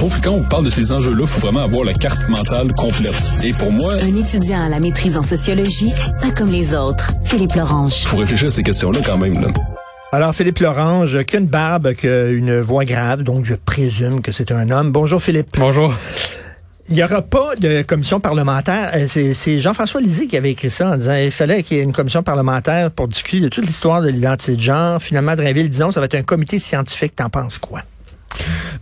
trouve que quand on parle de ces enjeux-là, il faut vraiment avoir la carte mentale complète. Et pour moi... Un étudiant à la maîtrise en sociologie, pas comme les autres. Philippe Lorange. Il faut réfléchir à ces questions-là quand même. Là. Alors, Philippe Lorange, qui a une barbe, qui a une voix grave, donc je présume que c'est un homme. Bonjour, Philippe. Bonjour. Il n'y aura pas de commission parlementaire. Euh, c'est Jean-François Lisée qui avait écrit ça en disant qu'il fallait qu'il y ait une commission parlementaire pour discuter de toute l'histoire de l'identité de genre. Finalement, Drainville, disons, ça va être un comité scientifique. T'en penses quoi?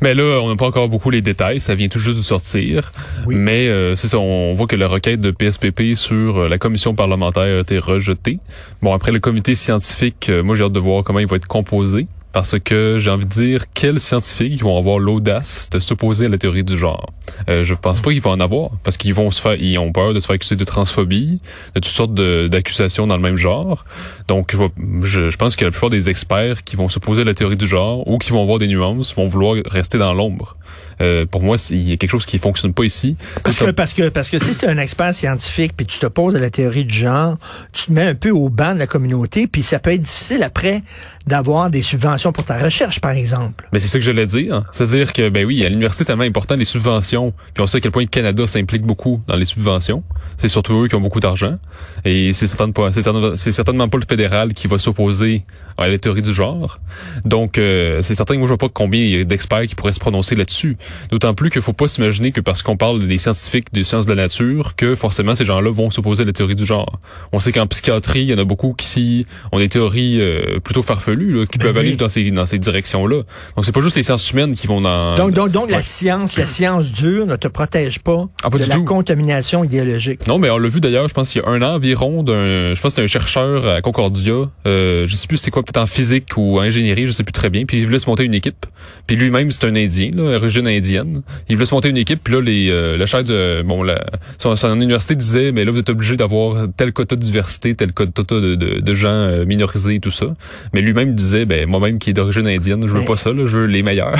Mais là, on n'a pas encore beaucoup les détails, ça vient tout juste de sortir. Mais euh, c'est ça, on voit que la requête de PSPP sur euh, la commission parlementaire a été rejetée. Bon, après le comité scientifique, moi j'ai hâte de voir comment il va être composé parce que j'ai envie de dire quels scientifiques vont avoir l'audace de s'opposer à la théorie du genre? Euh, je pense pas qu'ils vont en avoir parce qu'ils vont se faire, ils ont peur de se faire accuser de transphobie, de toutes sortes d'accusations dans le même genre. Donc je, je pense que la plupart des experts qui vont s'opposer à la théorie du genre ou qui vont avoir des nuances vont vouloir rester dans l'ombre. Euh, pour moi, il y a quelque chose qui fonctionne pas ici. Parce que, parce que, parce que si c'est un expert scientifique puis tu t'opposes à la théorie du genre, tu te mets un peu au banc de la communauté puis ça peut être difficile après d'avoir des subventions pour ta recherche, par exemple. Mais c'est ça que je voulais dire. C'est-à-dire que, ben oui, à l'université, c'est tellement important les subventions. Puis on sait à quel point le Canada s'implique beaucoup dans les subventions. C'est surtout eux qui ont beaucoup d'argent. Et c'est certainement pas, c'est certainement pas le fédéral qui va s'opposer à la théorie du genre. Donc, euh, c'est certain que moi, je vois pas combien d'experts qui pourraient se prononcer là-dessus. D'autant plus qu'il faut pas s'imaginer que parce qu'on parle des scientifiques des sciences de la nature, que forcément ces gens-là vont s'opposer à la théorie du genre. On sait qu'en psychiatrie, il y en a beaucoup qui ont des théories euh, plutôt farfelues, là, qui ben peuvent aller dans ces, dans ces directions-là. Donc, c'est pas juste les sciences humaines qui vont dans... Donc, donc, donc la science, la science dure ne te protège pas, ah, de la contamination idéologique. Non, mais on l'a vu d'ailleurs, je pense qu'il y a un an environ, d'un, je pense que c'était un chercheur à Concordia, euh, je sais plus c'était quoi, peut-être en physique ou en ingénierie, je sais plus très bien, puis il voulait se monter une équipe. Puis lui-même, c'est un Indien, là, origine indienne. Il voulait se monter une équipe, puis là, les, euh, le chef de, bon, la, son, université disait, mais là, vous êtes obligé d'avoir tel quota de diversité, tel quota de, de, de gens euh, minorisés tout ça. Mais lui-même disait, ben, moi-même qui est d'origine indienne, je veux pas ça, là, je veux les meilleurs.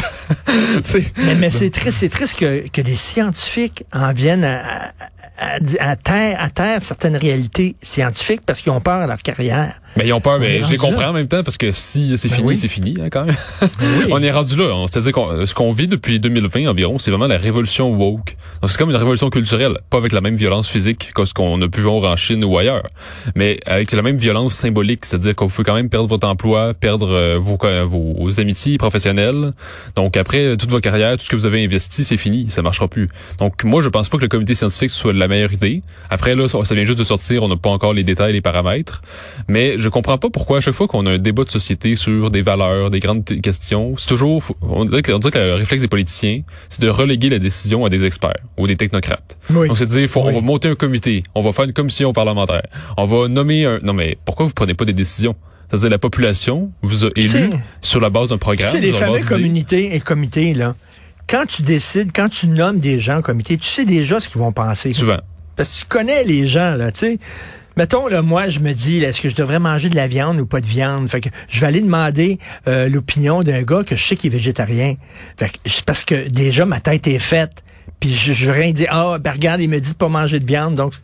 mais, mais c'est triste, c'est triste que, que les scientifiques en viennent à, à, à, terre, à terre certaines réalités scientifiques parce qu'ils ont peur à leur carrière. Mais ils ont peur, mais je les comprends en même temps parce que si c'est ben fini, c'est fini hein, quand même. on est rendu là. C'est-à-dire qu'on ce qu'on vit depuis 2020 environ, c'est vraiment la révolution woke. C'est comme une révolution culturelle, pas avec la même violence physique que ce qu'on a pu voir en Chine ou ailleurs, mais avec la même violence symbolique, c'est-à-dire qu'on peut quand même perdre votre emploi, perdre euh, vos, vos amitiés professionnelles. Donc après toute votre carrière, tout ce que vous avez investi, c'est fini, ça marchera plus. Donc moi, je pense pas que le comité scientifique soit la meilleure idée. Après là, ça, vient juste de sortir, on n'a pas encore les détails, les paramètres, mais je comprends pas pourquoi à chaque fois qu'on a un débat de société sur des valeurs, des grandes questions, c'est toujours, on dirait, que, le réflexe des politiciens, c'est de reléguer la décision à des experts ou des technocrates. Donc c'est de dire, faut, on va monter un comité, on va faire une commission parlementaire, on va nommer un. Non mais pourquoi vous prenez pas des décisions? C'est-à-dire la population vous a élu sur la base d'un programme. C'est les fameux communautés et comités là quand tu décides, quand tu nommes des gens au comité, tu sais déjà ce qu'ils vont penser. Souvent. Parce que tu connais les gens, là, tu sais. Mettons, là, moi, je me dis, est-ce que je devrais manger de la viande ou pas de viande? Fait que je vais aller demander euh, l'opinion d'un gars que je sais qu'il est végétarien. Fait que, parce que déjà, ma tête est faite. Puis je, je rien dire, ah, ben regarde, il me dit de pas manger de viande, donc...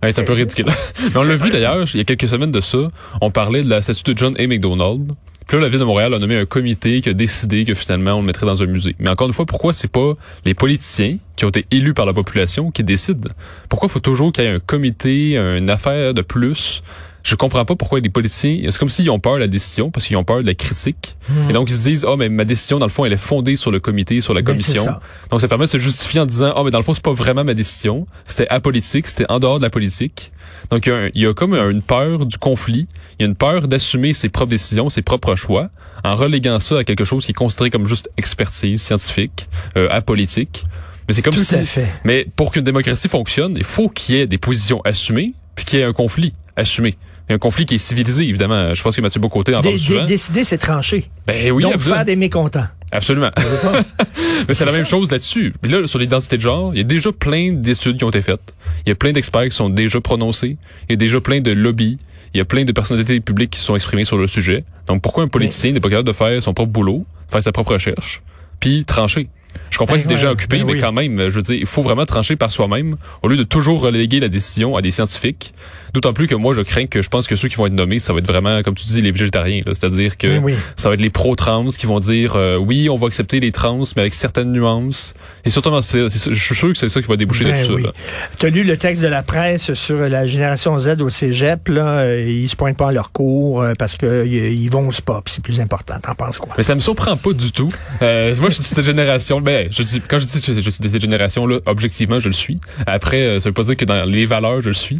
c'est un peu ridicule. on l'a vu d'ailleurs, il y a quelques semaines de ça, on parlait de la statue de John A. McDonald, puis là, la ville de Montréal a nommé un comité qui a décidé que finalement on le mettrait dans un musée. Mais encore une fois, pourquoi c'est pas les politiciens qui ont été élus par la population qui décident? Pourquoi faut toujours qu'il y ait un comité, une affaire de plus je comprends pas pourquoi les politiciens, c'est comme s'ils ont peur de la décision parce qu'ils ont peur de la critique. Hmm. Et donc ils se disent "Oh mais ma décision dans le fond, elle est fondée sur le comité, sur la ben, commission." Donc ça permet de se justifier en disant "Oh mais dans le fond, c'est pas vraiment ma décision, c'était apolitique, c'était en dehors de la politique." Donc il y a, comme une peur du conflit, il y a une peur d'assumer ses propres décisions, ses propres choix en reléguant ça à quelque chose qui est considéré comme juste expertise scientifique, euh, apolitique. Mais c'est comme Tout si à fait. mais pour qu'une démocratie fonctionne, il faut qu'il y ait des positions assumées puis qu'il y ait un conflit assumé un conflit qui est civilisé, évidemment. Je pense que Mathieu Bocoté en parle souvent. Décider, c'est trancher. Ben oui, Donc, faire des mécontents. Absolument. Mais c'est la même chose là-dessus. Puis là, sur l'identité de genre, il y a déjà plein d'études qui ont été faites. Il y a plein d'experts qui sont déjà prononcés. Il y a déjà plein de lobbies. Il y a plein de personnalités publiques qui sont exprimées sur le sujet. Donc pourquoi un politicien n'est pas capable de faire son propre boulot, faire sa propre recherche, puis trancher? Je comprends que c'est Ben déjà occupé, ben mais oui. quand même, je veux dire, il faut vraiment trancher par soi-même au lieu de toujours reléguer la décision à des scientifiques. D'autant plus que moi, je crains que je pense que ceux qui vont être nommés, ça va être vraiment, comme tu dis, les végétariens. C'est-à-dire que Ben oui. ça va être les pro-trans qui vont dire euh, oui, on va accepter les trans, mais avec certaines nuances. Et surtout, je suis sûr que c'est ça qui va déboucher Ben oui. là. Tu as lu le texte de la presse sur la génération Z au cégep, là, euh, ils se pointent pas à leur cours euh, parce que euh, ils vont au spa, puis c'est plus important. T'en penses quoi? Mais ça me surprend pas du tout. Euh, moi, je suis de cette génération. Ben, je dis, quand je dis que je, je suis de cette génération-là, objectivement, je le suis. Après, ça veut pas dire que dans les valeurs, je le suis.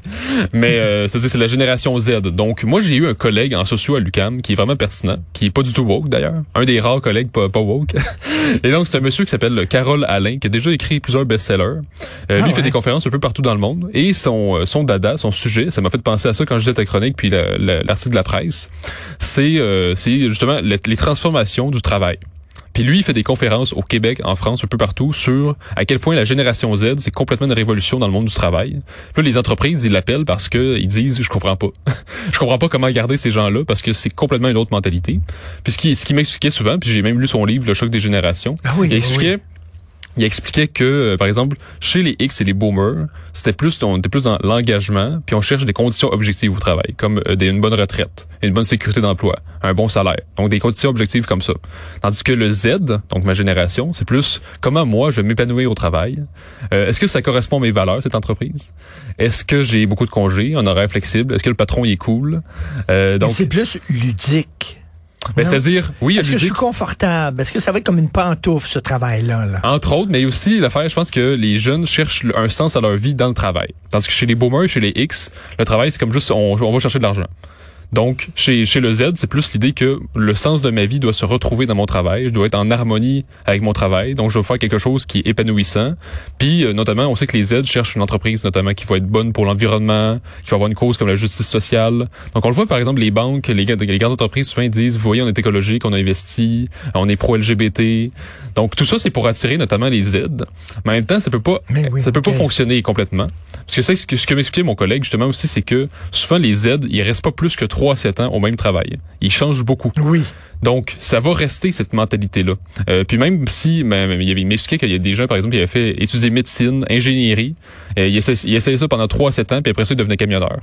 Mais euh, c'est-à-dire, c'est la génération Z. Donc, moi, j'ai eu un collègue en socio à l'UCAM qui est vraiment pertinent, qui est pas du tout woke d'ailleurs. Un des rares collègues pas, pas woke. Et donc, c'est un monsieur qui s'appelle Carole Alain, qui a déjà écrit plusieurs best-sellers. Euh, Ah lui, ouais. fait des conférences un peu partout dans le monde. Et son, euh, son dada, son sujet, ça m'a fait penser à ça quand je disais ta chronique, puis la- la- l'article de la presse. C'est euh, c'est justement les, les transformations du travail. Puis lui, il fait des conférences au Québec, en France, un peu partout, sur à quel point la génération Z, c'est complètement une révolution dans le monde du travail. Puis là, les entreprises, ils l'appellent parce que ils disent, je comprends pas. je comprends pas comment garder ces gens-là parce que c'est complètement une autre mentalité. Puis ce qui, ce qui m'expliquait souvent, puis j'ai même lu son livre, Le choc des générations, Ah oui, il expliquait il expliquait que, euh, par exemple, chez les X et les boomers, c'était plus, on était plus dans l'engagement, puis on cherche des conditions objectives au travail, comme euh, des, une bonne retraite, une bonne sécurité d'emploi, un bon salaire. Donc des conditions objectives comme ça. Tandis que le Z, donc ma génération, c'est plus comment moi je vais m'épanouir au travail. Euh, Est-ce que ça correspond à mes valeurs cette entreprise? Est-ce que j'ai beaucoup de congés, un horaire flexible? Est-ce que le patron il est cool? Euh, Donc, c'est plus ludique. Ben, Non. c'est-à-dire, oui, Est-ce que je suis confortable? Est-ce que ça va être comme une pantoufle, ce travail-là? Là? Entre autres, mais aussi l'affaire, je pense que les jeunes cherchent un sens à leur vie dans le travail. Tandis que chez les boomers, chez les X, le travail, c'est comme juste, on, on va chercher de l'argent. Donc, chez, chez le Z, c'est plus l'idée que le sens de ma vie doit se retrouver dans mon travail. Je dois être en harmonie avec mon travail. Donc, je dois faire quelque chose qui est épanouissant. Puis, euh, notamment, on sait que les Z cherchent une entreprise, notamment, qui va être bonne pour l'environnement, qui va avoir une cause comme la justice sociale. Donc, on le voit, par exemple, les banques, les, grandes entreprises, souvent, disent, vous voyez, on est écologique, on a investi, on est pro-LGBT. Donc, tout ça, c'est pour attirer notamment les Z. Mais en même temps, ça peut pas, oui, ça peut pas fonctionner complètement. Parce que ça, ce que, ce que m'expliquait mon collègue, justement, aussi, c'est que souvent, les Z, ils restent pas plus que 3 à 7 ans au même travail. Ils changent beaucoup. Oui. Donc, ça va rester cette mentalité-là. Euh, puis même si, mais, mais il y avait- il m'expliquait qu'il y a des gens, par exemple, qui avaient fait étudier médecine, ingénierie, euh, ils, essayaient, ça pendant 3 à 7 ans, puis après ça, ils devenaient camionneurs.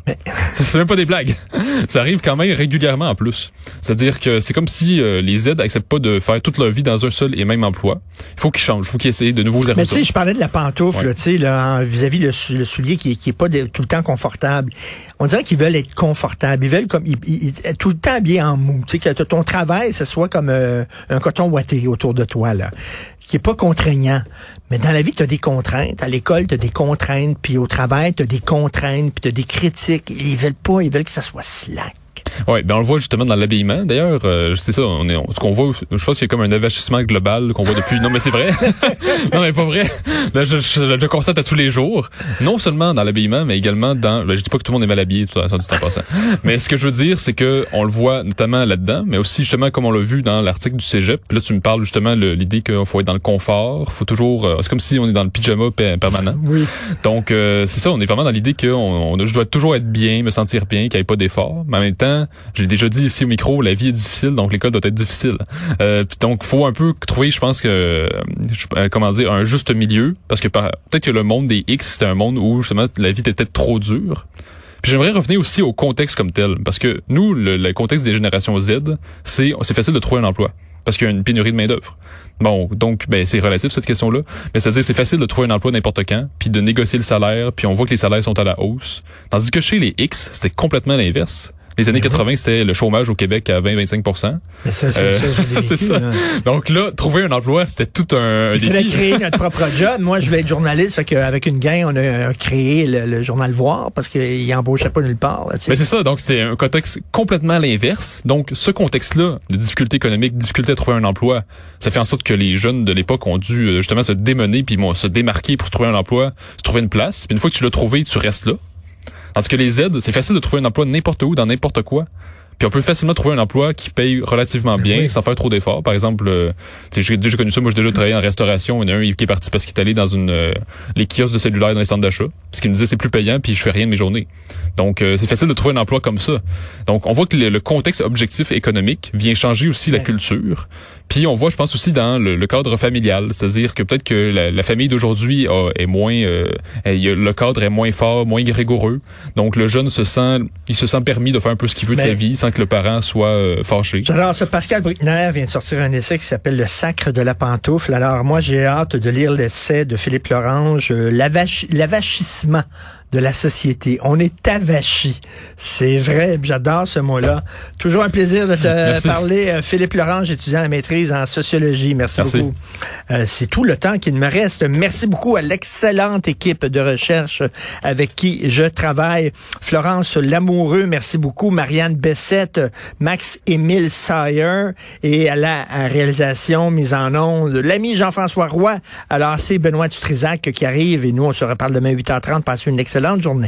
C'est c'est même pas des blagues. ça arrive quand même régulièrement en plus. C'est-à-dire que c'est comme si euh, les Z acceptent pas de faire toute leur vie dans un seul et même emploi. Il faut qu'ils changent, il faut qu'ils essayent de nouveaux Mais tu sais, je parlais de la pantoufle, Ouais. tu sais, là, vis-à-vis le, le soulier qui, qui est pas de- tout le temps confortable. On dirait qu'ils veulent être confortables. Ils veulent comme ils, ils- ils- tout le temps bien en mou. Tu sais, que ton travail, ce soit comme euh, un coton ouaté autour de toi, là, qui est pas contraignant. Mais dans la vie, tu as des contraintes. À l'école, tu as des contraintes. Puis au travail, tu as des contraintes. Puis tu as des critiques. Ils veulent pas, ils veulent que ça soit slack. Ouais, ben on le voit justement dans l'habillement. D'ailleurs, euh, c'est ça, on est, on- ce qu'on voit, je pense qu'il y a comme un avachissement global qu'on voit depuis. Non, mais c'est vrai. non, mais pas vrai. Là, je, je- je le constate à tous les jours. Non seulement dans l'habillement, mais également dans. Ben, je dis pas que tout le monde est mal habillé, tout ça dit en passant. mais ce que je veux dire, c'est que on le voit notamment là-dedans, mais aussi justement comme on l'a vu dans l'article du Cégep. Là, tu me parles justement l'idée qu'il faut être dans le confort, faut toujours. euh, c'est comme si on est dans le pyjama pe- permanent. Oui. Donc, euh, c'est ça, on est vraiment dans l'idée que on, on- je dois toujours être bien, me sentir bien, qu'il n'y ait pas d'effort. Mais en même temps, j'ai déjà dit ici au micro, la vie est difficile, donc l'école doit être difficile. Euh, puis donc, faut un peu trouver, je pense que, euh, je- euh, comment dire, un juste milieu, parce que peut-être que le monde des X, c'était un monde où justement la vie était peut-être trop dure. J'aimerais revenir aussi au contexte comme tel, parce que nous, le, le contexte des générations Z, c'est c'est facile de trouver un emploi, parce qu'il y a une pénurie de main d'œuvre. Bon, donc ben c'est relatif cette question-là, mais c'est-à-dire c'est facile de trouver un emploi n'importe quand, puis de négocier le salaire, puis on voit que les salaires sont à la hausse. Tandis que chez les X, c'était complètement l'inverse. Les années 80, c'était le chômage au Québec à 20-25 Mais ça, c'est Euh, ça. vécu, ça. là. Donc là, trouver un emploi, c'était tout un, Il fallait défi. créer notre propre job. Moi, je voulais être journaliste. Fait qu'avec une gang, on a créé le, le journal Voir parce qu'il embauchait pas nulle part. là. Mais c'est ça, donc c'était un contexte complètement l'inverse. Donc ce contexte-là, de difficulté économique, difficulté à trouver un emploi, ça fait en sorte que les jeunes de l'époque ont dû euh, justement se démener puis bon, se démarquer pour trouver un emploi, se trouver une place. Puis une fois que tu l'as trouvé, tu restes là. Tandis que les Z, c'est facile de trouver un emploi n'importe où, dans n'importe quoi. Puis on peut facilement trouver un emploi qui paye relativement bien sans faire trop d'efforts. Par exemple, euh, j'ai déjà connu ça, moi j'ai déjà travaillé en restauration, il y en a un qui est parti parce qu'il est allé dans une euh, les kiosques de cellulaire dans les centres d'achat, parce qu'il me disait c'est plus payant puis je fais rien de mes journées. Donc euh, c'est facile de trouver un emploi comme ça. Donc on voit que le, contexte objectif économique vient changer aussi la culture. Puis on voit, je pense aussi dans le, cadre familial, c'est-à-dire que peut-être que la, famille d'aujourd'hui est moins, euh, le cadre est moins fort, moins rigoureux. Donc le jeune se sent, il se sent permis de faire un peu ce qu'il veut de sa vie sans que le parent soit euh, fâché. Alors, ce Pascal Bruckner vient de sortir un essai qui s'appelle Le sacre de la pantoufle. Alors moi, j'ai hâte de lire l'essai de Philippe Lorange, euh, l'avachissement de la société. On est avachi. C'est vrai, j'adore ce mot-là. Toujours un plaisir de te parler. Euh, Philippe Lorange, étudiant à la maîtrise en sociologie. Merci, beaucoup. Euh, c'est tout le temps qu'il me reste. Merci beaucoup à l'excellente équipe de recherche avec qui je travaille. Florence Lamoureux, merci beaucoup. Marianne Bessette, Max-Émile Sayer et à la réalisation mise en onde, l'ami Jean-François Roy. Alors, c'est Benoît Dutrisac qui arrive et nous, on se reparle demain 8h30. Passez une excellente journée.